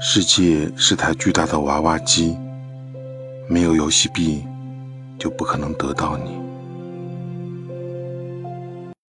世界是台巨大的娃娃机没有游戏币就不可能得到你。